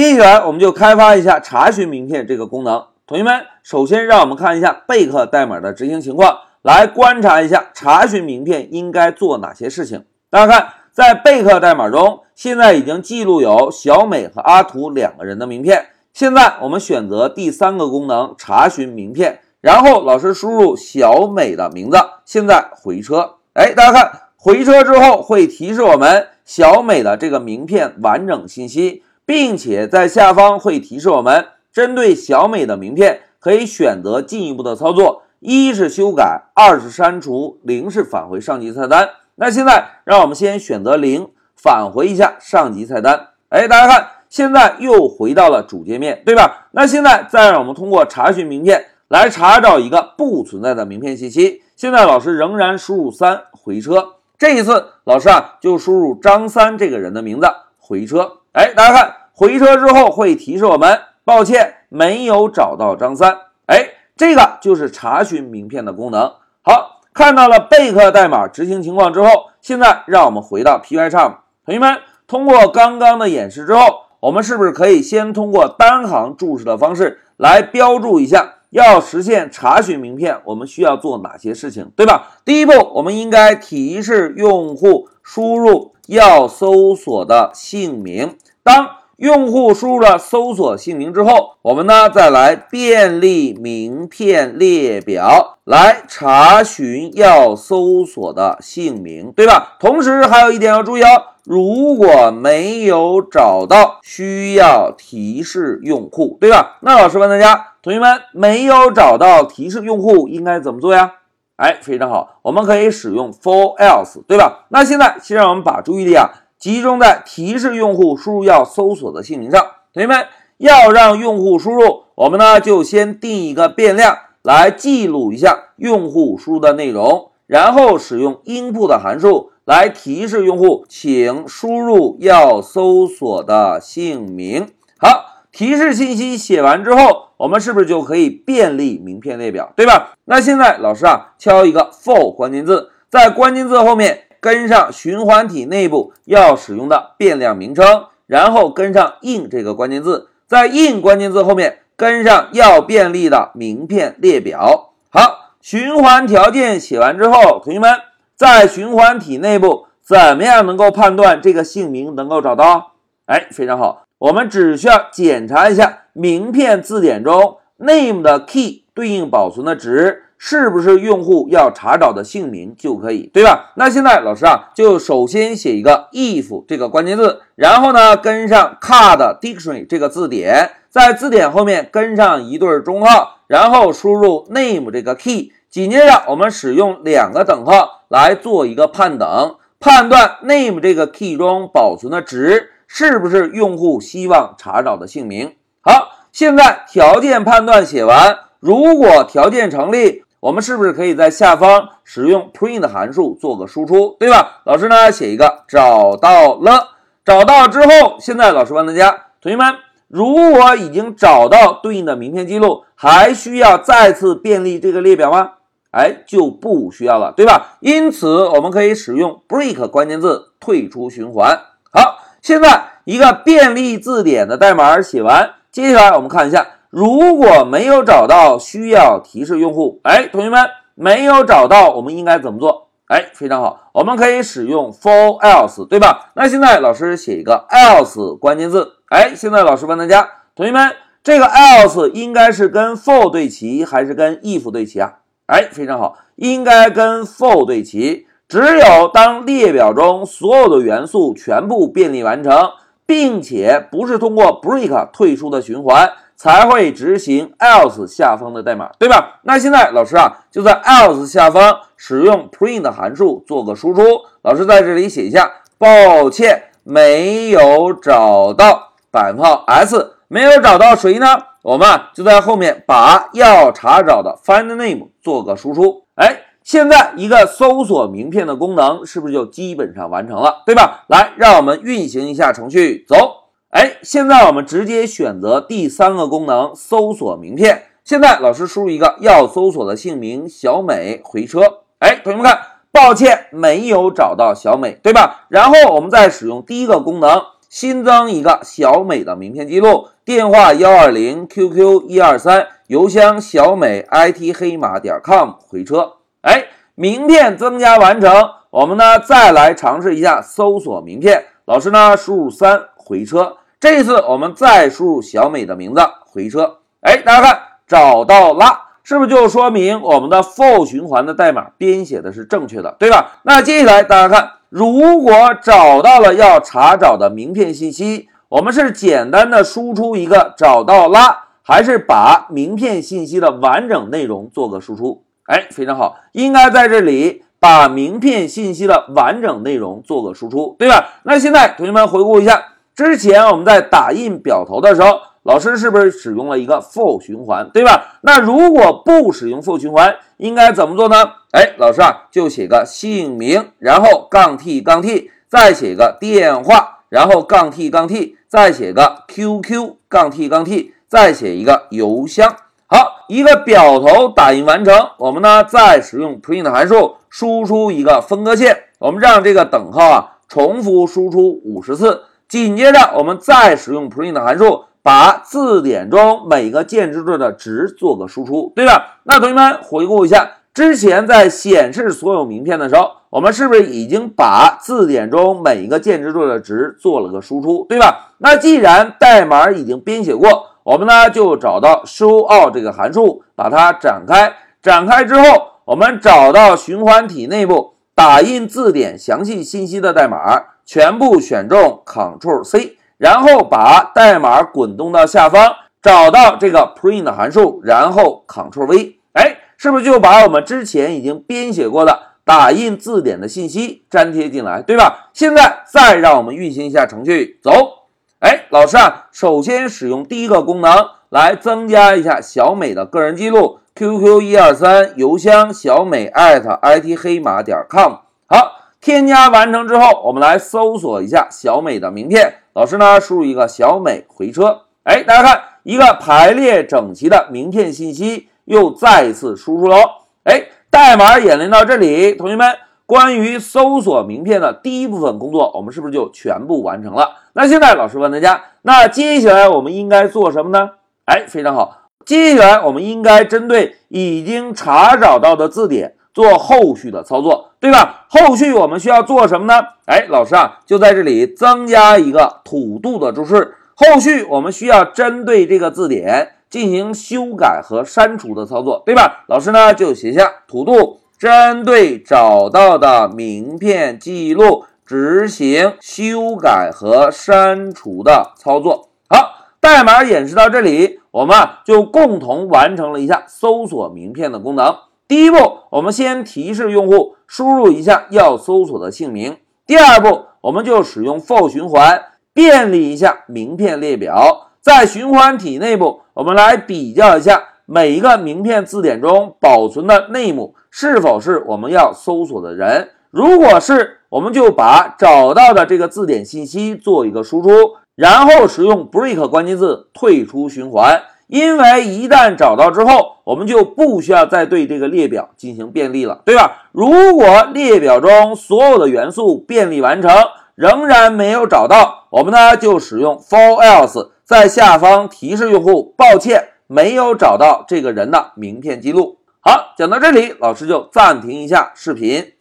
接下来我们就开发一下查询名片这个功能。同学们，首先让我们看一下贝克代码的执行情况，来观察一下查询名片应该做哪些事情。大家看，在贝克代码中，现在已经记录有小美和阿图两个人的名片。现在我们选择第三个功能查询名片，然后老师输入小美的名字，现在回车。哎，大家看，回车之后会提示我们小美的这个名片完整信息，并且在下方会提示我们。针对小美的名片，可以选择进一步的操作：一是修改，二是删除，零是返回上级菜单。那现在让我们先选择零，返回一下上级菜单。哎，大家看，现在又回到了主界面，对吧？那现在再让我们通过查询名片来查找一个不存在的名片信息。现在老师仍然输入三回车，这一次老师啊就输入张三这个人的名字回车。哎，大家看，回车之后会提示我们。抱歉，没有找到张三。哎，这个就是查询名片的功能。好，看到了贝克代码执行情况之后，现在让我们回到 Pycharm。同学们，通过刚刚的演示之后，我们是不是可以先通过单行注释的方式来标注一下，要实现查询名片，我们需要做哪些事情，对吧？第一步，我们应该提示用户输入要搜索的姓名。当用户输入了搜索姓名之后，我们呢再来便利名片列表来查询要搜索的姓名，对吧？同时还有一点要注意哦，如果没有找到，需要提示用户，对吧？那老师问大家，同学们没有找到提示用户应该怎么做呀？哎，非常好，我们可以使用 for else，对吧？那现在先让我们把注意力啊。集中在提示用户输入要搜索的姓名上。同学们要让用户输入，我们呢就先定一个变量来记录一下用户输入的内容，然后使用 input 的函数来提示用户，请输入要搜索的姓名。好，提示信息写完之后，我们是不是就可以便利名片列表，对吧？那现在老师啊敲一个 for 关键字，在关键字后面。跟上循环体内部要使用的变量名称，然后跟上 in 这个关键字，在 in 关键字后面跟上要便利的名片列表。好，循环条件写完之后，同学们在循环体内部怎么样能够判断这个姓名能够找到？哎，非常好，我们只需要检查一下名片字典中 name 的 key 对应保存的值。是不是用户要查找的姓名就可以，对吧？那现在老师啊，就首先写一个 if 这个关键字，然后呢跟上 card dictionary 这个字典，在字典后面跟上一对中号，然后输入 name 这个 key，紧接着我们使用两个等号来做一个判等，判断 name 这个 key 中保存的值是不是用户希望查找的姓名。好，现在条件判断写完，如果条件成立。我们是不是可以在下方使用 print 函数做个输出，对吧？老师呢写一个找到了，找到之后，现在老师问大家，同学们，如果已经找到对应的名片记录，还需要再次便利这个列表吗？哎，就不需要了，对吧？因此，我们可以使用 break 关键字退出循环。好，现在一个便利字典的代码写完，接下来我们看一下。如果没有找到，需要提示用户。哎，同学们没有找到，我们应该怎么做？哎，非常好，我们可以使用 for else，对吧？那现在老师写一个 else 关键字。哎，现在老师问大家，同学们，这个 else 应该是跟 for 对齐，还是跟 if 对齐啊？哎，非常好，应该跟 for 对齐。只有当列表中所有的元素全部便利完成，并且不是通过 break 退出的循环。才会执行 else 下方的代码，对吧？那现在老师啊，就在 else 下方使用 print 函数做个输出。老师在这里写一下，抱歉，没有找到百分号 s，没有找到谁呢？我们就在后面把要查找的 find name 做个输出。哎，现在一个搜索名片的功能是不是就基本上完成了，对吧？来，让我们运行一下程序，走。现在我们直接选择第三个功能搜索名片。现在老师输入一个要搜索的姓名小美，回车。哎，同学们看，抱歉，没有找到小美，对吧？然后我们再使用第一个功能新增一个小美的名片记录，电话幺二零，QQ 一二三，邮箱小美 IT 黑马点 com 回车。哎，名片增加完成，我们呢再来尝试一下搜索名片。老师呢输入三回车，这次我们再输入小美的名字回车。哎，大家看找到啦。是不是就说明我们的 for 循环的代码编写的是正确的，对吧？那接下来大家看，如果找到了要查找的名片信息，我们是简单的输出一个找到啦，还是把名片信息的完整内容做个输出？哎，非常好，应该在这里把名片信息的完整内容做个输出，对吧？那现在同学们回顾一下，之前我们在打印表头的时候。老师是不是使用了一个 for 循环，对吧？那如果不使用 for 循环，应该怎么做呢？哎，老师啊，就写个姓名，然后杠 t 杠 t，再写个电话，然后杠 t 杠 t，再写个 QQ 杠 t 杠 t，再写一个邮箱。好，一个表头打印完成，我们呢再使用 print 函数输出一个分割线，我们让这个等号啊重复输出五十次。紧接着，我们再使用 print 函数。把字典中每个键值对的值做个输出，对吧？那同学们回顾一下，之前在显示所有名片的时候，我们是不是已经把字典中每一个键值对的值做了个输出，对吧？那既然代码已经编写过，我们呢就找到 showout 这个函数，把它展开。展开之后，我们找到循环体内部打印字典详细信息的代码，全部选中 Ctrl C。然后把代码滚动到下方，找到这个 print 函数，然后 Ctrl V，哎，是不是就把我们之前已经编写过的打印字典的信息粘贴进来，对吧？现在再让我们运行一下程序，走。哎，老师啊，首先使用第一个功能来增加一下小美的个人记录，QQ 一二三，邮箱小美艾特 @IT 黑马点 com。好，添加完成之后，我们来搜索一下小美的名片。老师呢，输入一个小美回车，哎，大家看一个排列整齐的名片信息又再次输出喽，哎，代码演练到这里，同学们，关于搜索名片的第一部分工作，我们是不是就全部完成了？那现在老师问大家，那接下来我们应该做什么呢？哎，非常好，接下来我们应该针对已经查找到的字典。做后续的操作，对吧？后续我们需要做什么呢？哎，老师啊，就在这里增加一个土度的注释。后续我们需要针对这个字典进行修改和删除的操作，对吧？老师呢就写下土度，针对找到的名片记录执行修改和删除的操作。好，代码演示到这里，我们啊就共同完成了一下搜索名片的功能。第一步，我们先提示用户输入一下要搜索的姓名。第二步，我们就使用 for 循环便利一下名片列表。在循环体内部，我们来比较一下每一个名片字典中保存的 name 是否是我们要搜索的人。如果是，我们就把找到的这个字典信息做一个输出，然后使用 break 关键字退出循环。因为一旦找到之后，我们就不需要再对这个列表进行便利了，对吧？如果列表中所有的元素便利完成，仍然没有找到，我们呢就使用 for else，在下方提示用户，抱歉，没有找到这个人的名片记录。好，讲到这里，老师就暂停一下视频。